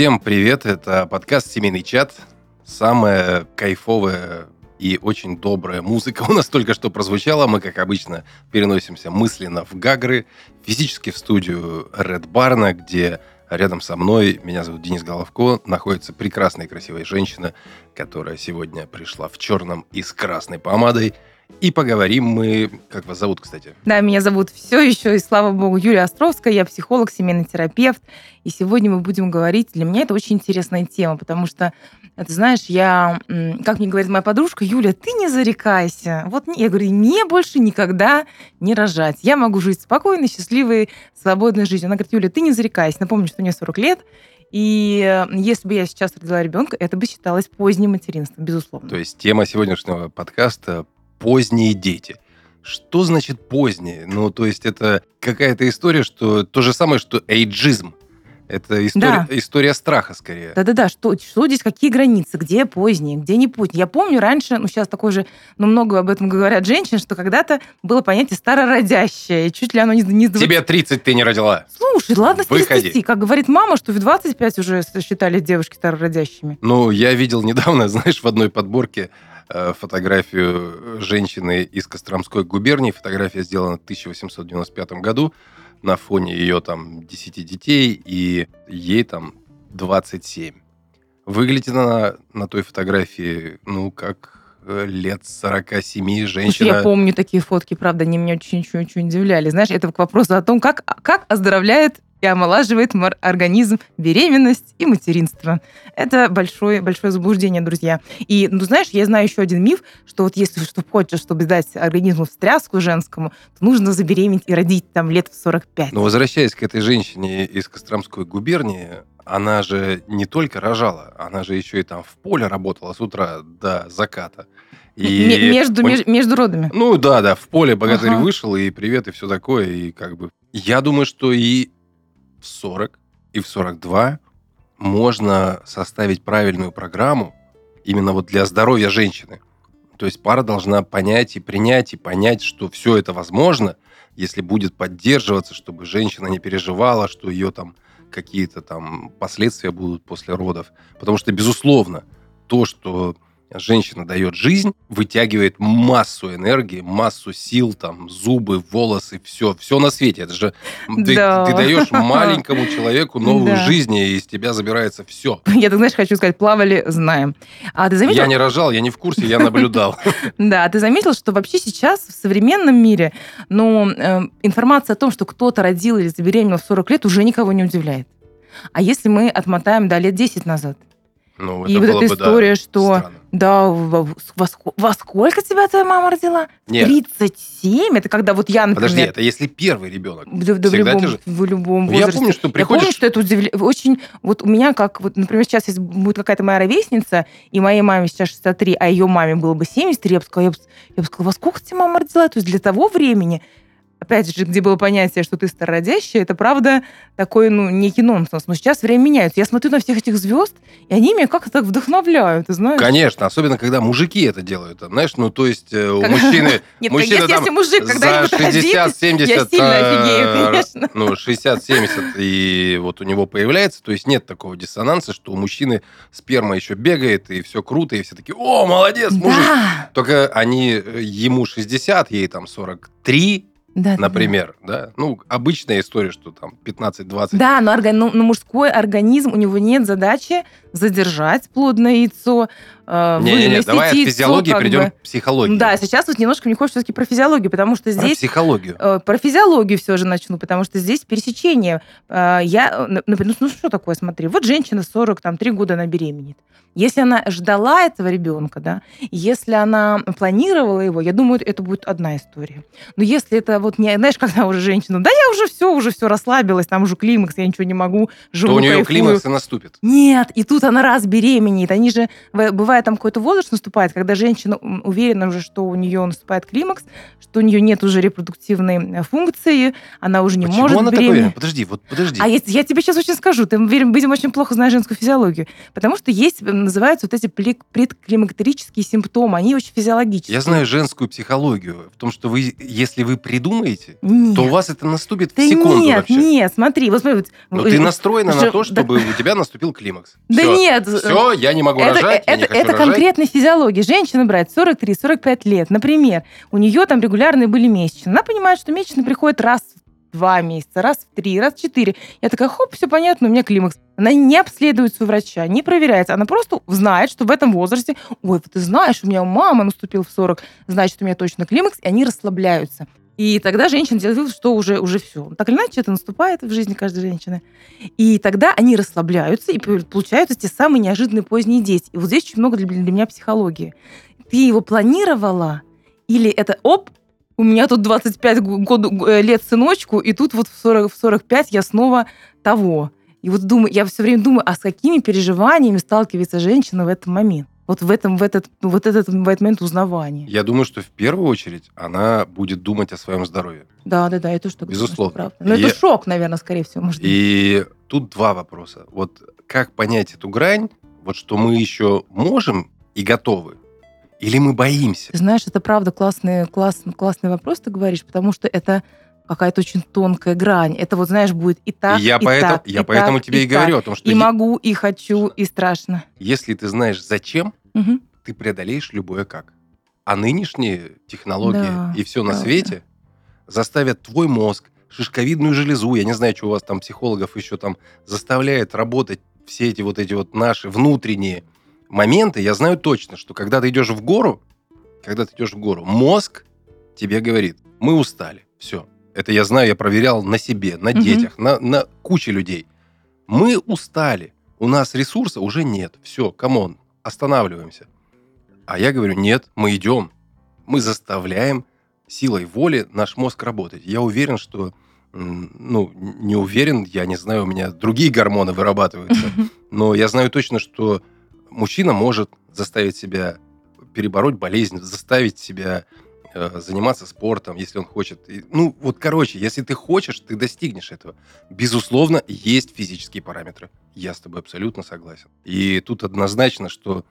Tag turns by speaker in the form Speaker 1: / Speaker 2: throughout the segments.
Speaker 1: Всем привет, это подкаст «Семейный чат». Самая кайфовая и очень добрая музыка у нас только что прозвучала. Мы, как обычно, переносимся мысленно в Гагры, физически в студию Red Barn, где рядом со мной, меня зовут Денис Головко, находится прекрасная и красивая женщина, которая сегодня пришла в черном и с красной помадой – и поговорим мы... Как вас зовут, кстати?
Speaker 2: Да, меня зовут все еще, и слава богу, Юлия Островская. Я психолог, семейный терапевт. И сегодня мы будем говорить... Для меня это очень интересная тема, потому что, ты знаешь, я... Как мне говорит моя подружка, Юля, ты не зарекайся. Вот я говорю, мне больше никогда не рожать. Я могу жить спокойной, счастливой, свободной жизнью. Она говорит, Юля, ты не зарекайся. Напомню, что мне 40 лет, и э, если бы я сейчас родила ребенка, это бы считалось поздним материнством, безусловно.
Speaker 1: То есть тема сегодняшнего подкаста поздние дети. Что значит поздние? Ну, то есть это какая-то история, что то же самое, что эйджизм. Это история, да. история страха скорее.
Speaker 2: Да-да-да, что, что здесь, какие границы, где поздние, где не поздние. Я помню раньше, ну сейчас такой же, ну много об этом говорят женщины, что когда-то было понятие старородящее, и чуть ли оно не... не
Speaker 1: 20... Тебе 30 ты не родила.
Speaker 2: Слушай, ладно, с 30, как говорит мама, что в 25 уже считали девушки старородящими.
Speaker 1: Ну, я видел недавно, знаешь, в одной подборке фотографию женщины из Костромской губернии. Фотография сделана в 1895 году на фоне ее там 10 детей, и ей там 27. Выглядит она на той фотографии, ну, как э, лет 47 женщина.
Speaker 2: Я помню такие фотки, правда, они меня очень-очень удивляли. Знаешь, это к вопросу о том, как, как оздоровляет и омолаживает организм, беременность и материнство. Это большое, большое заблуждение, друзья. И, ну, знаешь, я знаю еще один миф, что вот если что хочешь, чтобы дать организму встряску женскому, то нужно забеременеть и родить там лет в 45.
Speaker 1: Но возвращаясь к этой женщине из Костромской губернии, она же не только рожала, она же еще и там в поле работала с утра до заката.
Speaker 2: И между, он... между родами.
Speaker 1: Ну да, да, в поле богатырь ага. вышел, и привет, и все такое, и как бы... Я думаю, что и в 40 и в 42 можно составить правильную программу именно вот для здоровья женщины. То есть пара должна понять и принять, и понять, что все это возможно, если будет поддерживаться, чтобы женщина не переживала, что ее там какие-то там последствия будут после родов. Потому что, безусловно, то, что женщина дает жизнь, вытягивает массу энергии, массу сил, там, зубы, волосы, все, все на свете. Это же ты, да. ты даешь маленькому человеку новую да. жизнь, и из тебя забирается все.
Speaker 2: Я, ты знаешь, хочу сказать, плавали, знаем.
Speaker 1: А ты заметил? Я не рожал, я не в курсе, я наблюдал.
Speaker 2: Да, ты заметил, что вообще сейчас в современном мире, ну, э, информация о том, что кто-то родил или забеременел в 40 лет, уже никого не удивляет. А если мы отмотаем до лет 10 назад, ну, и вот эта история, что странно. Да, во, во, сколько тебя твоя мама родила?
Speaker 1: Нет.
Speaker 2: 37? Это когда вот я, например...
Speaker 1: Подожди, это если первый ребенок.
Speaker 2: Да, да в, любом, же... в любом возрасте.
Speaker 1: Я помню, что приходишь...
Speaker 2: Я помню, что это удивля... очень... Вот у меня как... Вот, например, сейчас если будет какая-то моя ровесница, и моей маме сейчас 63, а ее маме было бы 73, я бы сказала, я бы, я бы сказала, во сколько тебе мама родила? То есть для того времени опять же, где было понятие, что ты старородящая, это правда такой, ну, некий нонсенс. Но сейчас время меняется. Я смотрю на всех этих звезд, и они меня как-то так вдохновляют, ты знаешь?
Speaker 1: Конечно, особенно когда мужики это делают. Знаешь, ну, то есть э, у мужчины...
Speaker 2: Нет, мужчина, если, там, мужик
Speaker 1: за 60-70...
Speaker 2: Я сильно офигею, э, конечно.
Speaker 1: Ну, 60-70, и вот у него появляется, то есть нет такого диссонанса, что у мужчины сперма еще бегает, и все круто, и все такие, о, молодец, мужик. Да. Только они, э, ему 60, ей там 43, да, например, да, да. Ну, обычная история, что там 15-20.
Speaker 2: Да, но, орган... но мужской организм, у него нет задачи задержать плодное яйцо,
Speaker 1: э, не, не, не, давай от физиологии перейдем бы. к психологии.
Speaker 2: Да, сейчас вот немножко мне хочется все-таки про физиологию, потому что здесь...
Speaker 1: Про психологию.
Speaker 2: Э, про физиологию все же начну, потому что здесь пересечение. Э, я, например, ну что такое, смотри, вот женщина 40, там, 3 года она беременеет. Если она ждала этого ребенка, да, если она планировала его, я думаю, это будет одна история. Но если это вот не, знаешь, когда уже женщина, да я уже все, уже все расслабилась, там уже климакс, я ничего не могу, живу,
Speaker 1: То у нее кайфую. климакс и наступит.
Speaker 2: Нет, и тут она раз беременеет. Они же, бывает там какой-то возраст наступает, когда женщина уверена уже, что у нее наступает климакс, что у нее нет уже репродуктивной э, функции, она уже не
Speaker 1: Почему
Speaker 2: может
Speaker 1: она
Speaker 2: беременеть.
Speaker 1: Подожди, вот подожди.
Speaker 2: А я, я тебе сейчас очень скажу, ты, видимо, очень плохо знаешь женскую физиологию, потому что есть называются вот эти предклимактерические симптомы, они очень физиологические.
Speaker 1: Я знаю женскую психологию, в том, что вы, если вы придумаете думаете,
Speaker 2: Нет.
Speaker 1: то у вас это наступит
Speaker 2: Да
Speaker 1: в секунду
Speaker 2: нет,
Speaker 1: вообще.
Speaker 2: нет, смотри, вот смотри.
Speaker 1: Но
Speaker 2: вот,
Speaker 1: ты
Speaker 2: э,
Speaker 1: настроена на
Speaker 2: Жо-
Speaker 1: то,
Speaker 2: да-
Speaker 1: чтобы у тебя наступил климакс.
Speaker 2: Да
Speaker 1: Всё.
Speaker 2: нет. э,
Speaker 1: Все, я не могу
Speaker 2: это,
Speaker 1: рожать, я не
Speaker 2: это,
Speaker 1: хочу
Speaker 2: это
Speaker 1: рожать.
Speaker 2: конкретная физиология. Женщина брать 43-45 лет, например, у нее там регулярные были месячные. Она понимает, что месячные приходят раз в два месяца, раз в три, раз в четыре. Я такая, хоп, все понятно, у меня климакс. Она не обследуется у врача, не проверяется. Она просто знает, что в этом возрасте, ой, вот ты знаешь, у меня у мамы наступил в 40, значит, у меня точно климакс, и они расслабляются. И тогда женщина делает вывод, что уже, уже все. Так или иначе, это наступает в жизни каждой женщины. И тогда они расслабляются, и получаются те самые неожиданные поздние дети. И вот здесь очень много для, для меня психологии. Ты его планировала, или это оп, у меня тут 25 гу- год, э, лет сыночку, и тут вот в, 40, в 45 я снова того. И вот думаю, я все время думаю, а с какими переживаниями сталкивается женщина в этот момент? Вот в этом, в этот, ну, вот этот, в этот момент узнавания.
Speaker 1: Я думаю, что в первую очередь она будет думать о своем здоровье.
Speaker 2: Да, да, да, это что
Speaker 1: Безусловно.
Speaker 2: правда. Но
Speaker 1: Я-
Speaker 2: это шок, наверное, скорее всего, может быть.
Speaker 1: И тут два вопроса. Вот как понять эту грань, вот что мы еще можем и готовы, или мы боимся?
Speaker 2: Знаешь, это правда классный, классный, классный вопрос ты говоришь, потому что это какая-то очень тонкая грань. Это вот, знаешь, будет и так,
Speaker 1: И я
Speaker 2: и
Speaker 1: поэтому,
Speaker 2: так,
Speaker 1: я
Speaker 2: и
Speaker 1: поэтому
Speaker 2: так,
Speaker 1: тебе и,
Speaker 2: так.
Speaker 1: говорю о том, что
Speaker 2: И
Speaker 1: е-
Speaker 2: могу, и хочу, и страшно.
Speaker 1: если ты знаешь зачем,
Speaker 2: Мгм.
Speaker 1: ты преодолеешь любое как. А нынешние технологии
Speaker 2: Да,
Speaker 1: и все на
Speaker 2: правда.
Speaker 1: свете заставят твой мозг, шишковидную железу, я не знаю, что у вас там психологов еще там заставляет работать все эти вот эти вот наши внутренние моменты. Я знаю точно, что когда ты идешь в гору, когда ты идешь в гору, мозг тебе говорит, мы устали, все. Это я знаю, я проверял на себе, на
Speaker 2: Мгм.
Speaker 1: детях, на, на куче людей. Мы устали, у нас ресурса уже нет, все, come on, останавливаемся. А я говорю, нет, мы идем. Мы заставляем силой воли наш мозг работать. Я уверен, что... Ну, не уверен, я не знаю, у меня другие гормоны вырабатываются. Но я знаю точно, что мужчина может заставить себя перебороть болезнь, заставить себя э, заниматься спортом, если он хочет. И, ну, вот, короче, если ты хочешь, ты достигнешь этого. Безусловно, есть физические параметры. Я с тобой абсолютно согласен. И тут однозначно, что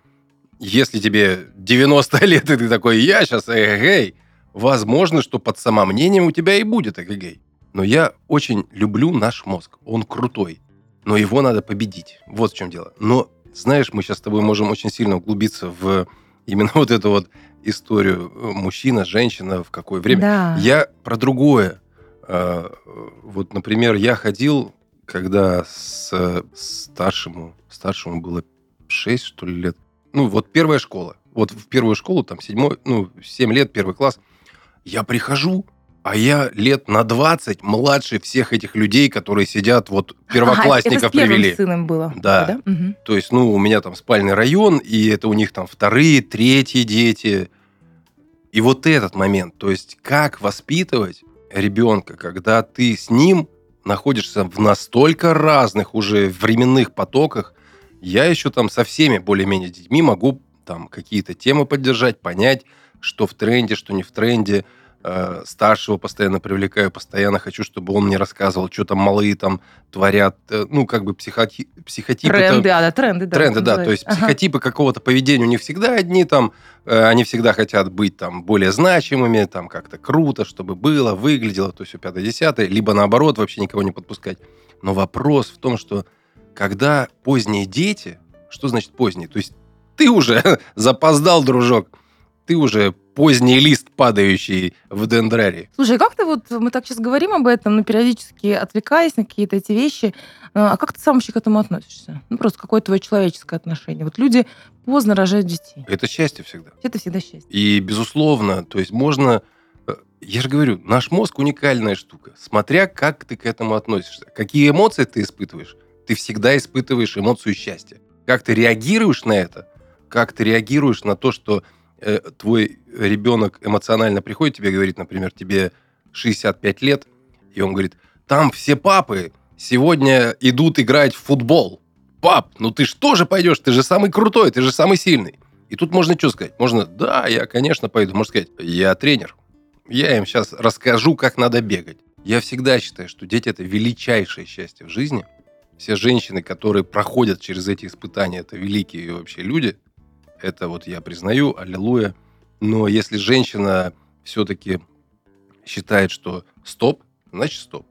Speaker 1: если тебе 90 лет, и ты такой, я сейчас эгегей, возможно, что под самомнением у тебя и будет эгегей. Но я очень люблю наш мозг. Он крутой. Но его надо победить. Вот в чем дело. Но, знаешь, мы сейчас с тобой можем очень сильно углубиться в именно вот эту вот историю э, мужчина, женщина, в какое время.
Speaker 2: Да.
Speaker 1: Я про другое. Э, Вот, например, я ходил, когда с старшему, старшему было 6, что ли, лет. Ну, вот первая школа. Вот в первую школу, там, седьмой, ну, 7 лет, первый класс. Я прихожу, а я лет на 20 младше всех этих людей, которые сидят, вот
Speaker 2: Ага,
Speaker 1: первоклассников
Speaker 2: это с
Speaker 1: привели.
Speaker 2: сыном было.
Speaker 1: Да.
Speaker 2: Мгм.
Speaker 1: То есть, ну, у меня там спальный район, и это у них там вторые, третьи дети. И вот этот момент, то есть, как воспитывать ребенка, когда ты с ним находишься в настолько разных уже временных потоках, я еще там со всеми более-менее детьми могу там какие-то темы поддержать, понять, что в тренде, что не в тренде. Э, старшего постоянно привлекаю, постоянно хочу, чтобы он мне рассказывал, что там малые там творят. Э, ну, как бы психоти- психотипы...
Speaker 2: Тренды, да, да, тренды, да.
Speaker 1: Тренды, да. То есть.
Speaker 2: Ага.
Speaker 1: психотипы какого-то поведения у них всегда одни, там, э, они всегда хотят быть там более значимыми, там как-то круто, чтобы было, выглядело, то есть у пятое-десятое, либо наоборот, вообще никого не подпускать. Но вопрос в том, что когда поздние дети, что значит поздние? То есть ты уже запоздал, дружок, ты уже поздний лист, падающий в дендрарии.
Speaker 2: Слушай, а как ты вот, мы так сейчас говорим об этом, но периодически отвлекаясь на какие-то эти вещи, э, а как ты сам вообще к этому относишься? Ну, просто какое твое человеческое отношение? Вот люди поздно рожают детей.
Speaker 1: Это счастье всегда.
Speaker 2: Это всегда счастье.
Speaker 1: И, безусловно, то есть можно... э, Я же говорю, наш мозг уникальная штука. Смотря как ты к этому относишься. Какие эмоции ты испытываешь, ты всегда испытываешь эмоцию счастья. Как ты реагируешь на это, как ты реагируешь на то, что э, твой ребенок эмоционально приходит, тебе говорит, например, тебе 65 лет, и он говорит, там все папы сегодня идут играть в футбол. Пап, ну ты ж тоже пойдешь, ты же самый крутой, ты же самый сильный. И тут можно что сказать? Можно, да, я, конечно, пойду. Можно сказать, я тренер. Я им сейчас расскажу, как надо бегать. Я всегда считаю, что дети – это величайшее счастье в жизни. Все женщины, которые проходят через эти испытания, это великие вообще люди. Это вот я признаю, аллилуйя. Но если женщина все-таки считает, что стоп, значит стоп.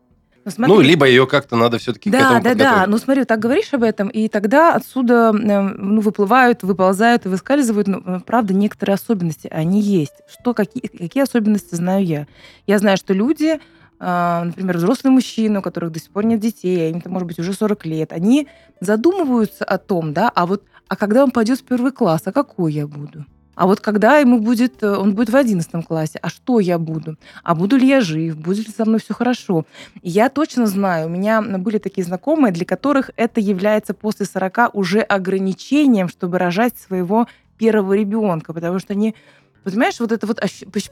Speaker 1: Ну, смотри, ну, либо ее как-то надо все-таки
Speaker 2: да,
Speaker 1: к этому
Speaker 2: Да, да, да. Ну, смотри, так говоришь об этом, и тогда отсюда ну, выплывают, выползают и выскальзывают, ну, э, правда, некоторые особенности. Они есть. Что, какие, какие особенности знаю я? Я знаю, что люди, а, например, взрослые мужчины, у которых до сих пор нет детей, им, может быть, уже 40 лет, они задумываются о том, да, а вот, а когда он пойдет в первый класс, а какой я буду? А вот когда ему будет, э, он будет в 11 классе, а что я буду? А буду ли я жив? Будет ли со мной все хорошо? я точно знаю, у меня были такие знакомые, для которых это является после 40 уже ограничением, чтобы рожать своего первого ребенка, потому что они Понимаешь, вот это вот,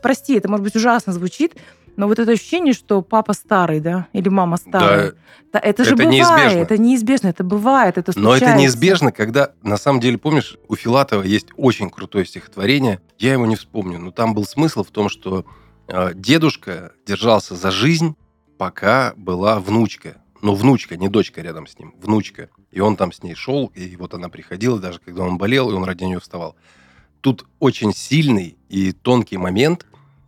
Speaker 2: прости, это может быть ужасно звучит, но вот это ощущение, что папа старый, да, или мама старая, да, это же это бывает, неизбежно. это неизбежно, это бывает, это случается.
Speaker 1: Но это неизбежно, когда, на самом деле, помнишь, у Филатова есть очень крутое стихотворение, я его не вспомню, но там был смысл в том, что э, дедушка держался за жизнь, пока была внучка. Ну, внучка, не дочка рядом с ним, внучка. И он там с ней шел, и вот она приходила, даже когда он болел, и он ради нее вставал. Тут очень сильный и тонкий момент,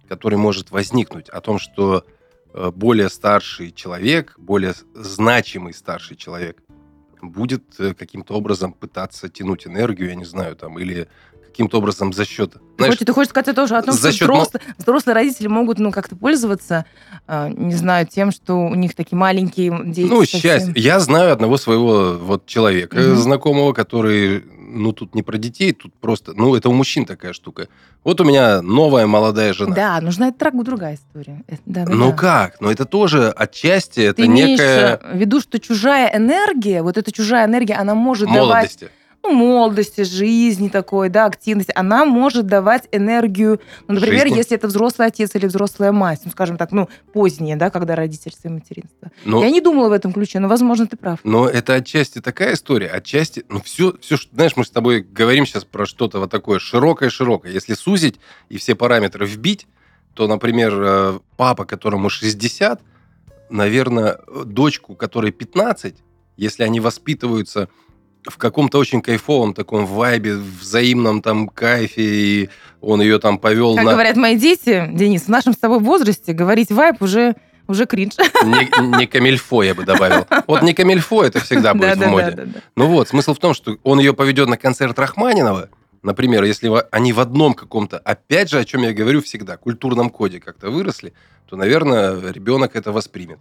Speaker 1: который может возникнуть о том, что э, более старший человек, более значимый старший человек будет э, каким-то образом пытаться тянуть энергию, я не знаю, там, или каким-то образом за счет...
Speaker 2: Знаешь, ты, хочешь, сказать тоже о том, за что счет... взрослые, взрослые родители могут ну, как-то пользоваться, э, не знаю, тем, что у них такие маленькие дети.
Speaker 1: Ну, совсем. счастье. Я знаю одного своего вот человека, угу. знакомого, который ну, тут не про детей, тут просто, ну, это у мужчин такая штука. Вот у меня новая молодая жена.
Speaker 2: Да, нужна это другая история. Да,
Speaker 1: да, ну
Speaker 2: да.
Speaker 1: как? Ну это тоже отчасти, это
Speaker 2: Ты
Speaker 1: некая...
Speaker 2: в виду, что чужая энергия, вот эта чужая энергия, она может
Speaker 1: Молодости.
Speaker 2: давать ну, молодости, жизни такой, да, активности, она может давать энергию, ну, например, жизни. если это взрослый отец или взрослая мать, ну, скажем так, ну, позднее, да, когда родительство и материнство. Но... Я не думала в этом ключе, но, возможно, ты прав.
Speaker 1: Но это отчасти такая история, отчасти, ну, все, все, знаешь, мы с тобой говорим сейчас про что-то вот такое широкое-широкое. Если сузить и все параметры вбить, то, например, э, папа, которому 60, наверное, дочку, которой 15, если они воспитываются в каком-то очень кайфовом таком вайбе, взаимном там кайфе, и он ее там повел
Speaker 2: как
Speaker 1: на...
Speaker 2: говорят мои дети, Денис, в нашем с тобой возрасте говорить вайб уже уже кринж.
Speaker 1: Не, не камильфо, я бы добавил. Вот не камильфо, это всегда будет в моде. Ну вот, смысл в том, что он ее поведет на концерт Рахманинова, например, если они в одном каком-то, опять же, о чем я говорю всегда, культурном коде как-то выросли, то, наверное, ребенок это воспримет.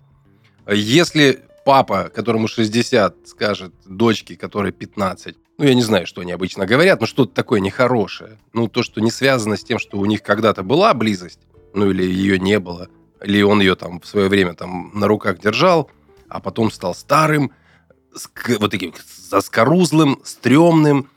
Speaker 1: Если папа, которому 60, скажет дочке, которой 15, ну, я не знаю, что они обычно говорят, но что-то такое нехорошее. Ну, то, что не связано с тем, что у них когда-то была близость, ну, или ее не было, или он ее там в свое время там на руках держал, а потом стал старым, вот таким заскорузлым, стрёмным,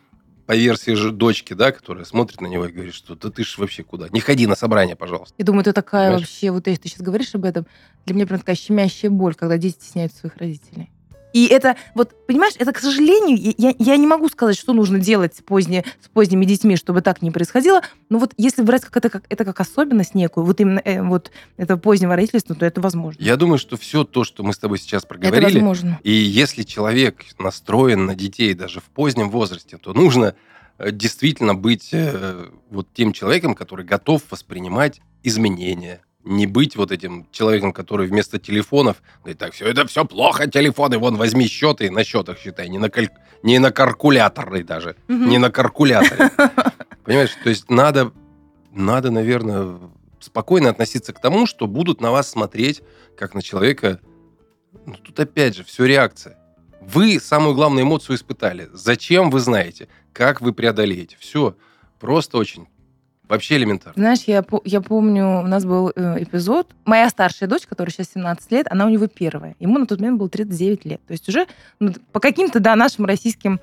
Speaker 1: по версии же дочки, да, которая смотрит на него и говорит, что да ты ж вообще куда? Не ходи на собрание, пожалуйста.
Speaker 2: Я думаю, это такая Понимаешь? вообще, вот если ты сейчас говоришь об этом, для меня прям такая щемящая боль, когда дети стесняют своих родителей. И это, вот, понимаешь, это, к сожалению, я, я не могу сказать, что нужно делать с, поздне, с поздними детьми, чтобы так не происходило. Но вот если брать как это, как, это как особенность некую, вот именно э, вот это позднего родительства, то это возможно.
Speaker 1: Я думаю, что все то, что мы с тобой сейчас проговорили,
Speaker 2: это возможно.
Speaker 1: и если человек настроен на детей даже в позднем возрасте, то нужно э, действительно быть э, вот тем человеком, который готов воспринимать изменения, не быть вот этим человеком, который вместо телефонов говорит, так, все это все плохо, телефоны, вон, возьми счеты на счетах считай, не на, каль... не на калькуляторы даже, угу. не на калькуляторе. Понимаешь, то есть надо, надо, наверное, спокойно относиться к тому, что будут на вас смотреть, как на человека. Ну, тут опять же, все реакция. Вы самую главную эмоцию испытали. Зачем вы знаете? Как вы преодолеете? Все. Просто очень Вообще элементарно.
Speaker 2: Знаешь, я, я помню, у нас был э, эпизод. Моя старшая дочь, которая сейчас 17 лет, она у него первая. Ему на тот момент было 39 лет. То есть уже ну, по каким-то, да, нашим российским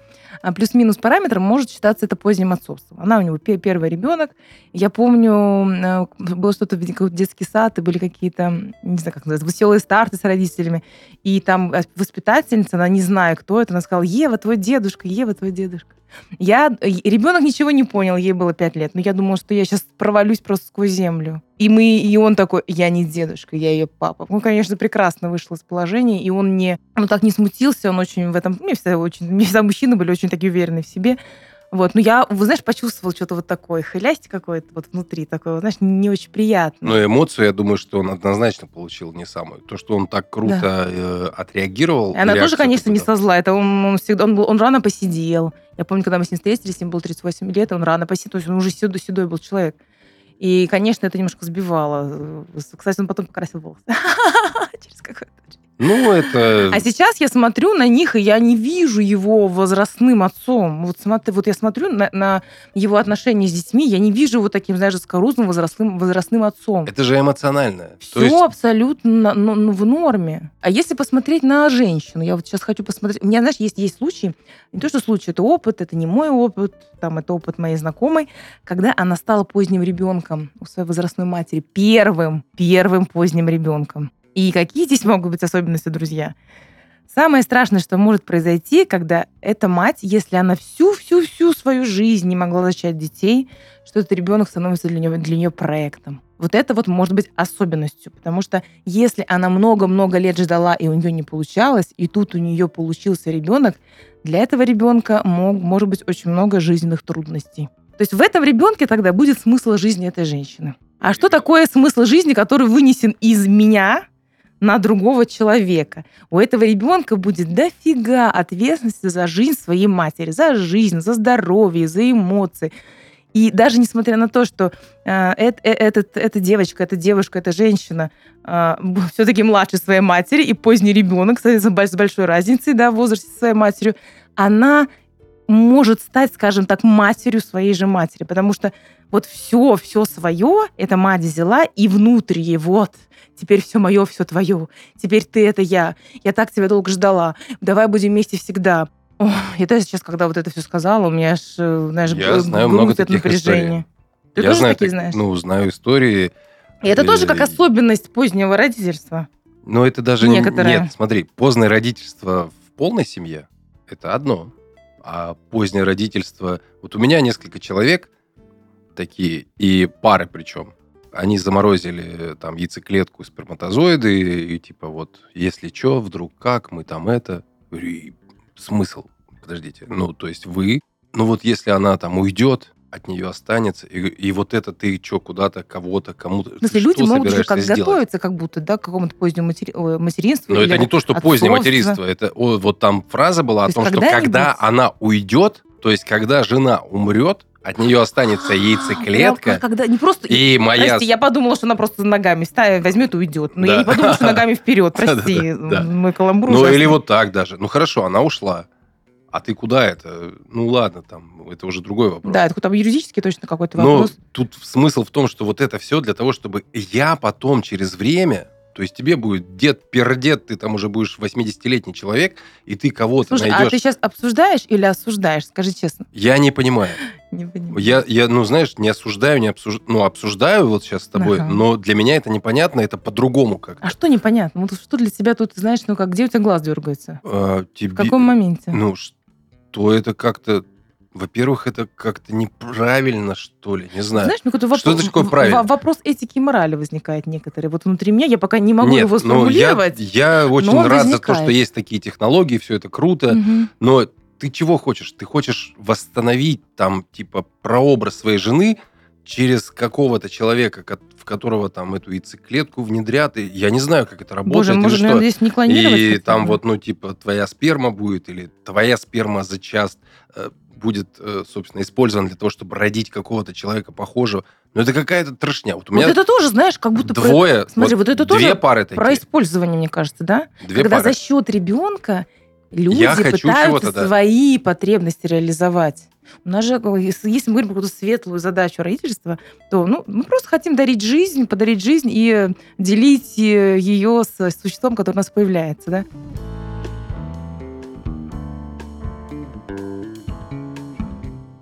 Speaker 2: плюс-минус параметрам может считаться это поздним отцовством. Она у него первый ребенок. Я помню, э, было что-то в детский сад, и были какие-то, не знаю, как называется, веселые старты с родителями. И там э, воспитательница, она не знаю, кто это, она сказала, Ева, твой дедушка, Ева, твой дедушка. Я, ребенок ничего не понял, ей было пять лет, но я думала, что я сейчас провалюсь просто сквозь землю. И мы, и он такой, я не дедушка, я ее папа. Он, конечно, прекрасно вышел из положения, и он не, ну так не смутился, он очень в этом, мне всегда очень, мне всегда мужчины были очень такие уверены в себе. Вот, ну я, вы знаешь, почувствовал что-то вот такое, хылясть какое-то вот внутри, такое, знаешь, не очень приятно.
Speaker 1: Но эмоцию, я думаю, что он однозначно получил не самую. То, что он так круто да. э, отреагировал.
Speaker 2: И она тоже, конечно, не со зла. Это он, он всегда, он, был, он рано посидел. Я помню, когда мы с ним встретились, ему было 38 лет, он рано посидел, то есть он уже седой, седой был человек. И, конечно, это немножко сбивало. Кстати, он потом покрасил волосы. Через какое-то
Speaker 1: ну, это...
Speaker 2: А сейчас я смотрю на них, и я не вижу его возрастным отцом. Вот смотри, вот я смотрю на, на его отношения с детьми, я не вижу его таким, знаешь, скорузным возрастным, возрастным отцом.
Speaker 1: Это же эмоционально.
Speaker 2: Все есть... абсолютно ну, ну, в норме. А если посмотреть на женщину, я вот сейчас хочу посмотреть... У меня, знаешь, есть, есть случаи, не то, что случай, это опыт, это не мой опыт, там, это опыт моей знакомой, когда она стала поздним ребенком у своей возрастной матери, первым, первым поздним ребенком. И какие здесь могут быть особенности, друзья? Самое страшное, что может произойти, когда эта мать, если она всю-всю-всю свою жизнь не могла зачать детей, что этот ребенок становится для нее, для нее проектом. Вот это вот может быть особенностью, потому что если она много-много лет ждала, и у нее не получалось, и тут у нее получился ребенок, для этого ребенка мог, может быть очень много жизненных трудностей. То есть в этом ребенке тогда будет смысл жизни этой женщины. А что такое смысл жизни, который вынесен из меня, на другого человека. У этого ребенка будет дофига ответственности за жизнь своей матери, за жизнь, за здоровье, за эмоции. И даже несмотря на то, что э, э, этот, эта девочка, эта девушка, эта женщина э, все-таки младше своей матери и поздний ребенок, кстати, с большой разницей да, в возрасте своей матерью, она может стать, скажем так, матерью своей же матери, потому что вот все, все свое эта мать взяла и внутрь ей вот – теперь все мое, все твое, теперь ты это я, я так тебя долго ждала, давай будем вместе всегда. О, я даже сейчас, когда вот это все сказала, у меня аж, э, знаешь,
Speaker 1: я знаю много таких напряжение. Историй.
Speaker 2: Ты
Speaker 1: я
Speaker 2: тоже
Speaker 1: знаю,
Speaker 2: такие знаешь?
Speaker 1: Ну, знаю истории.
Speaker 2: И это и... тоже как особенность позднего родительства.
Speaker 1: Но это даже Некоторые. нет. Смотри, позднее родительство в полной семье это одно, а позднее родительство. Вот у меня несколько человек такие и пары причем они заморозили там яйцеклетку, сперматозоиды, и, типа вот, если что, вдруг как, мы там это... И смысл? Подождите. Ну, то есть вы... Ну вот если она там уйдет, от нее останется, и, и вот это ты что, куда-то, кого-то, кому-то...
Speaker 2: Смысле, люди могут же как сделать? готовиться, как будто, да, к какому-то позднему матери... материнству.
Speaker 1: Но это не то, что отцовство. позднее материнство, это о, вот там фраза была то о том, что когда она уйдет, то есть когда жена умрет, от нее останется яйцеклетка.
Speaker 2: А, когда не просто
Speaker 1: и моя.
Speaker 2: Прости, я подумала, что она просто ногами ставит, возьмет и уйдет. Но да. я не подумала, что ногами вперед. Прости, мой каламбур.
Speaker 1: Ну или вот так даже. Ну хорошо, она ушла. А ты куда это? Ну ладно, там это уже другой вопрос.
Speaker 2: Да, это там юридически точно какой-то вопрос.
Speaker 1: Но тут смысл в том, что вот это все для того, чтобы я потом через время то есть тебе будет дед, пердед, ты там уже будешь 80-летний человек, и ты кого-то
Speaker 2: Слушай,
Speaker 1: найдешь.
Speaker 2: а ты сейчас обсуждаешь или осуждаешь? Скажи честно.
Speaker 1: Я не понимаю.
Speaker 2: Не понимаю.
Speaker 1: Я, я, ну, знаешь, не осуждаю, не обсуждаю, ну, обсуждаю вот сейчас с тобой, ага. но для меня это непонятно, это по-другому как-то.
Speaker 2: А что непонятно? Ну, что для тебя тут, знаешь, ну, как, где у тебя глаз дергается? А, тебе... В каком моменте?
Speaker 1: Ну, что это как-то во-первых, это как-то неправильно, что ли, не знаю.
Speaker 2: Знаешь, ну,
Speaker 1: вопрос, что это такое правильно?
Speaker 2: Вопрос этики и морали возникает некоторые. Вот внутри меня я пока не могу Нет, его сформулировать.
Speaker 1: Я, я очень рад возникает. за то, что есть такие технологии, все это круто, угу. но ты чего хочешь? Ты хочешь восстановить там, типа, прообраз своей жены через какого-то человека, которого там эту яйцеклетку внедрят. И я не знаю, как это работает. Боже,
Speaker 2: может, что. здесь не клонировать?
Speaker 1: И там вот, ну, типа, твоя сперма будет, или твоя сперма за час э, будет, э, собственно, использован для того, чтобы родить какого-то человека похожего. Но это какая-то трошня.
Speaker 2: Вот, у меня вот это тоже, знаешь, как будто...
Speaker 1: Двое,
Speaker 2: про... Смотри, вот, вот это
Speaker 1: две
Speaker 2: тоже
Speaker 1: пары такие.
Speaker 2: про использование, мне кажется, да?
Speaker 1: Две
Speaker 2: Когда
Speaker 1: пары.
Speaker 2: за счет ребенка люди
Speaker 1: Я
Speaker 2: пытаются
Speaker 1: да.
Speaker 2: свои потребности реализовать. У нас же, если мы говорим про какую-то светлую задачу родительства, то ну, мы просто хотим дарить жизнь, подарить жизнь и делить э, ее с существом, которое у нас появляется, да?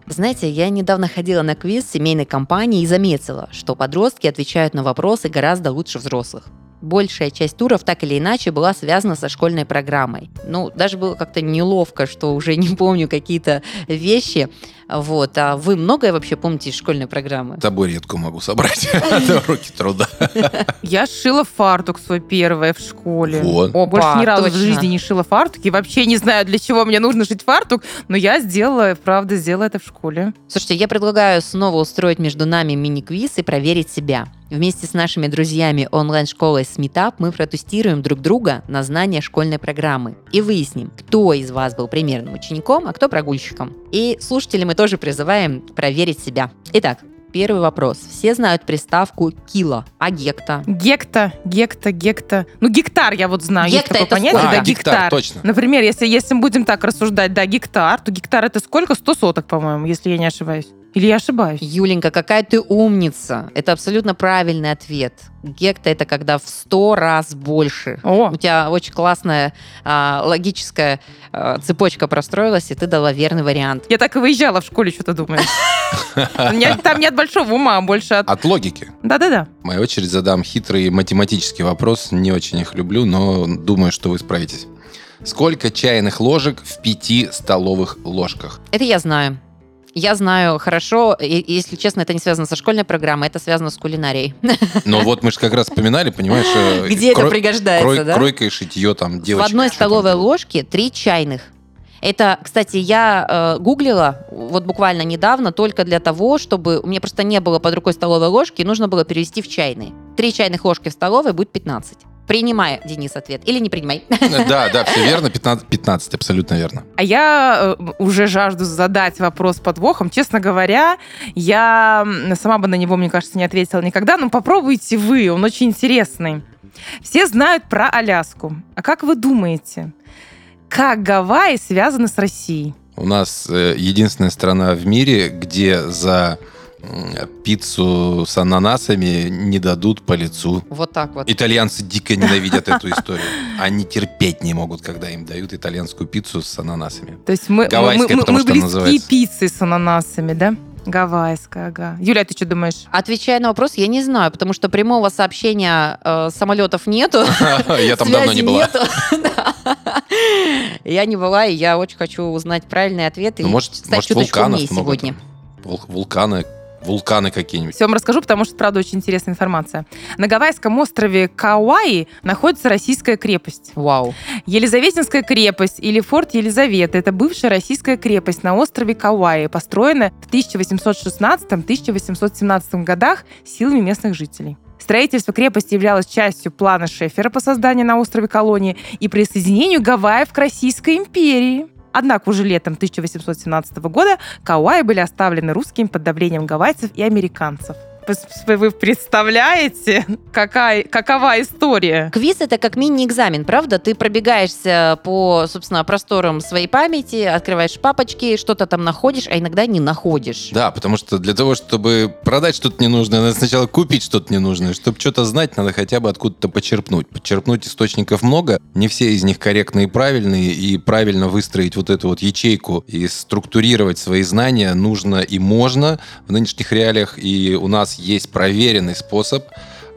Speaker 3: Знаете, я недавно ходила на квиз семейной компании и заметила, что подростки отвечают на вопросы гораздо лучше взрослых. Большая часть туров так или иначе была связана со школьной программой. Ну, даже было как-то неловко, что уже не помню какие-то вещи. Вот. А вы многое вообще помните из школьной программы?
Speaker 4: Табуретку могу собрать. руки труда.
Speaker 2: Я шила фартук свой первый в школе.
Speaker 4: Вот.
Speaker 2: О, Больше ни разу в жизни не шила фартук. И вообще не знаю, для чего мне нужно шить фартук. Но я сделала, правда, сделала это в школе.
Speaker 3: Слушайте, я предлагаю снова устроить между нами мини-квиз и проверить себя. Вместе с нашими друзьями онлайн-школой Сметап мы протестируем друг друга на знание школьной программы и выясним, кто из вас был примерным учеником, а кто прогульщиком. И слушателей мы тоже призываем проверить себя. Итак, первый вопрос. Все знают приставку кило, а гекта?
Speaker 2: Гекта, гекта, гекта. Ну, гектар я вот знаю. есть
Speaker 3: Гекта
Speaker 2: такое
Speaker 3: это
Speaker 2: понятие,
Speaker 3: сколько?
Speaker 2: да,
Speaker 4: А, гектар, точно.
Speaker 2: Например, если, если мы будем так рассуждать, да, гектар, то гектар это сколько? 100 соток, по-моему, если я не ошибаюсь. Или я ошибаюсь?
Speaker 3: Юленька, какая ты умница. Это абсолютно правильный ответ. Гекта это когда в 100 раз больше.
Speaker 2: О,
Speaker 3: У тебя очень классная а, логическая а, цепочка простроилась, и ты дала верный вариант.
Speaker 2: я так и выезжала в школе, что ты думаешь? У меня Там нет большого ума, а больше от...
Speaker 4: От логики.
Speaker 2: Да-да-да.
Speaker 4: В мою очередь задам хитрый математический вопрос. Не очень их люблю, но думаю, что вы справитесь. Сколько чайных ложек в пяти столовых ложках?
Speaker 3: Это я знаю. Я знаю хорошо, и, если честно, это не связано со школьной программой, это связано с кулинарией.
Speaker 4: Ну вот мы же как раз вспоминали, понимаешь, э,
Speaker 3: Где это пригождается, да?
Speaker 4: Кройка и шитье там
Speaker 3: В
Speaker 4: девочки.
Speaker 3: одной столовой ложке три чайных. Это, кстати, я э, гуглила вот буквально недавно только для того, чтобы у меня просто не было под рукой столовой ложки, и нужно было перевести в чайный. Три чайных ложки в столовой будет 15. Принимай, Денис, ответ. Или не принимай.
Speaker 4: Да, да, все верно, 15, 15, абсолютно верно.
Speaker 2: А я э, уже жажду задать вопрос подвохом. Честно говоря, я сама бы на него, мне кажется, не ответила никогда, но попробуйте вы, он очень интересный. Все знают про Аляску. А как вы думаете, как Гавайи связаны с Россией?
Speaker 4: У нас э, единственная страна в мире, где за пиццу с ананасами не дадут по лицу.
Speaker 3: Вот так вот.
Speaker 4: Итальянцы дико ненавидят эту историю. Они терпеть не могут, когда им дают итальянскую пиццу с ананасами.
Speaker 2: То есть мы, мы,
Speaker 4: Гавайская,
Speaker 2: мы-
Speaker 4: потому
Speaker 2: мы
Speaker 4: что
Speaker 2: близки
Speaker 4: называется.
Speaker 2: пиццы с ананасами, да? Гавайская, ага. Юля, ты что думаешь?
Speaker 3: Отвечая на вопрос, я не знаю, потому что прямого сообщения э, самолетов нету.
Speaker 4: Я там давно не была.
Speaker 3: Я не была, и я очень хочу узнать правильный ответ и
Speaker 4: Ну, может,
Speaker 3: стать чуточку
Speaker 4: вулканов
Speaker 3: умнее
Speaker 4: много
Speaker 3: сегодня.
Speaker 4: Вулканы, вулканы какие-нибудь.
Speaker 2: Все вам расскажу, потому что, правда, очень интересная информация. На гавайском острове Кауаи находится российская крепость.
Speaker 3: Вау.
Speaker 2: Елизаветинская крепость или форт Елизавета – это бывшая российская крепость на острове Кауаи, построенная в 1816-1817 годах силами местных жителей. Строительство крепости являлось частью плана Шефера по созданию на острове колонии и присоединению Гавайев к Российской империи. Однако уже летом 1817 года Кауаи были оставлены русскими под давлением гавайцев и американцев. Вы- представляете, какая, какова история?
Speaker 3: Квиз это как мини-экзамен, правда? Ты пробегаешься по, собственно, просторам своей памяти, открываешь папочки, что-то там находишь, а иногда не находишь.
Speaker 4: Да, потому что для того, чтобы продать что-то ненужное, надо сначала купить что-то ненужное. Чтобы что-то знать, надо хотя бы откуда-то почерпнуть. Почерпнуть источников много, не все из них корректные и правильные, и правильно выстроить вот эту вот ячейку и структурировать свои знания нужно и можно в нынешних реалиях. И у нас есть проверенный способ,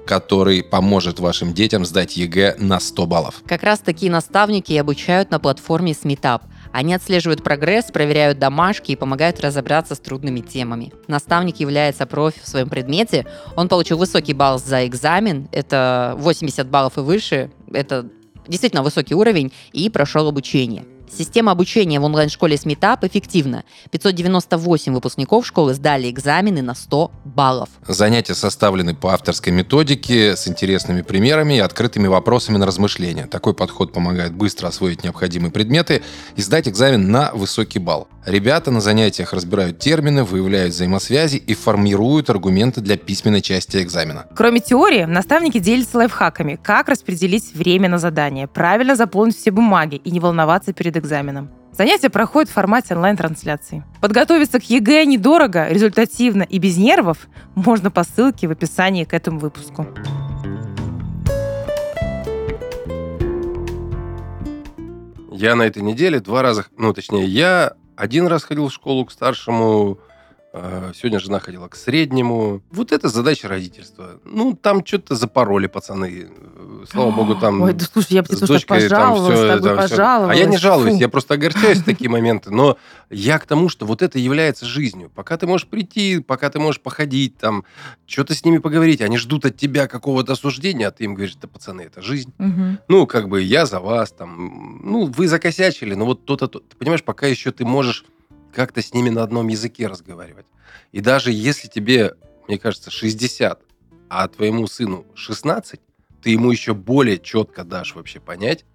Speaker 4: который поможет вашим детям сдать ЕГЭ на 100 баллов.
Speaker 3: Как раз такие наставники и обучают на платформе Сметап. Они отслеживают прогресс, проверяют домашки и помогают разобраться с трудными темами. Наставник является профи в своем предмете. Он получил высокий балл за экзамен, это 80 баллов и выше, это действительно высокий уровень, и прошел обучение. Система обучения в онлайн-школе Сметап эффективна. 598 выпускников школы сдали экзамены на 100 баллов.
Speaker 4: Занятия составлены по авторской методике с интересными примерами и открытыми вопросами на размышления. Такой подход помогает быстро освоить необходимые предметы и сдать экзамен на высокий балл. Ребята на занятиях разбирают термины, выявляют взаимосвязи и формируют аргументы для письменной части экзамена.
Speaker 2: Кроме теории, наставники делятся лайфхаками, как распределить время на задание, правильно заполнить все бумаги и не волноваться перед экзаменом. Занятия проходят в формате онлайн-трансляции. Подготовиться к ЕГЭ недорого, результативно и без нервов можно по ссылке в описании к этому выпуску.
Speaker 4: Я на этой неделе два раза, ну, точнее, я один раз ходил в школу к старшему, э, сегодня жена ходила к среднему. Вот это задача родительства. Ну, там что-то запороли пацаны.
Speaker 1: Слава богу, там...
Speaker 2: Ой, да слушай, я бы тебе тоже пожаловалась, тобой.
Speaker 1: А я не жалуюсь,
Speaker 2: Фу.
Speaker 1: я просто огорчаюсь в такие моменты. Но я к тому, что вот это является жизнью. Пока ты можешь прийти, пока ты можешь походить, там, что-то с ними поговорить, они ждут от тебя какого-то осуждения, а ты им говоришь, да, пацаны, это жизнь. Ну, как бы я за вас, там, ну, вы закосячили, но вот то-то, то. Ты понимаешь, пока еще ты можешь как-то с ними на одном языке разговаривать. И даже если тебе, мне кажется, 60, а твоему сыну 16, ты ему еще более четко дашь вообще понять,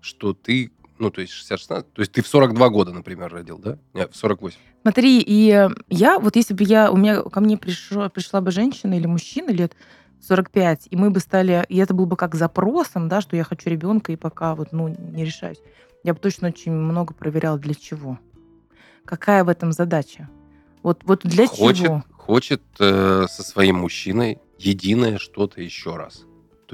Speaker 1: что ты, ну, то есть 60-16, то есть ты в 42 года, например, родил, да? Нет, в 48.
Speaker 2: Смотри, и я, вот если бы я, у меня ко мне пришло, пришла бы женщина или мужчина лет 45, и мы бы стали, и это был бы как запросом, да, что я хочу ребенка, и пока вот, ну, не решаюсь, я бы точно очень много проверяла, для чего. Какая в этом задача? Вот, вот для
Speaker 1: хочет,
Speaker 2: чего?
Speaker 1: Хочет э, со своим мужчиной единое что-то еще раз.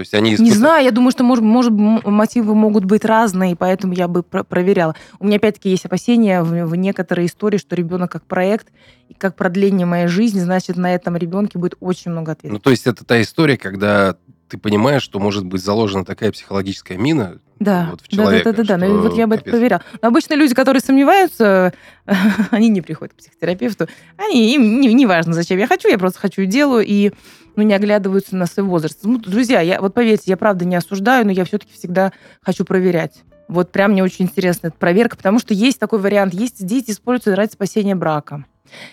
Speaker 1: То есть они...
Speaker 2: Не знаю, я думаю, что, может, может, мотивы могут быть разные, поэтому я бы про- проверяла. У меня, опять-таки, есть опасения в, в некоторой истории, что ребенок как проект и как продление моей жизни, значит, на этом ребенке будет очень много
Speaker 1: Ну,
Speaker 2: ответственности.
Speaker 1: то есть это та история, когда ты понимаешь, что может быть заложена такая психологическая мина
Speaker 2: да,
Speaker 1: вот в
Speaker 2: да, да,
Speaker 1: человека,
Speaker 2: да, да, да. Ну, и
Speaker 1: что
Speaker 2: вот я бы это
Speaker 1: капец.
Speaker 2: проверяла. Но обычно люди, которые сомневаются, они не приходят к психотерапевту. Они, им не, не важно, зачем я хочу, я просто хочу и делаю, и ну, не оглядываются на свой возраст. Ну, друзья, я, вот поверьте, я правда не осуждаю, но я все-таки всегда хочу проверять. Вот прям мне очень интересна эта проверка, потому что есть такой вариант. Есть дети используются ради спасения брака.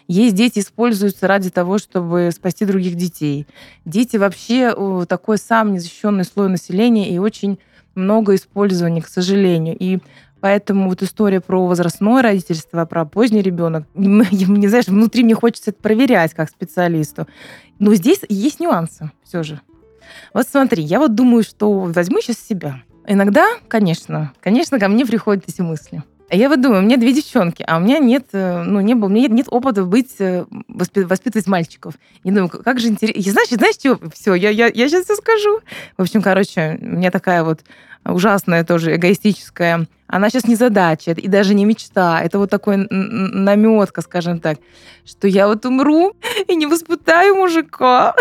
Speaker 2: Есть дети используются ради того, чтобы спасти других детей. Дети вообще такой сам незащищенный слой населения и очень много использования, к сожалению. И поэтому вот история про возрастное родительство, про поздний ребенок, не знаешь, внутри мне хочется это проверять как специалисту. Но здесь есть нюансы все же. Вот смотри, я вот думаю, что возьму сейчас себя. Иногда, конечно, конечно, ко мне приходят эти мысли. А Я вот думаю, у меня две девчонки, а у меня нет, э, ну, не было, у меня нет, нет опыта быть, э, воспи- воспитывать мальчиков. Я думаю, как- же интересно. И знаешь, знаешь, что? Все, я, я, я сейчас все скажу. В общем, короче, у меня такая вот ужасная тоже эгоистическая. Она сейчас не задача и даже не мечта. Это вот такой наметка, скажем так, что я вот умру и не воспитаю мужика.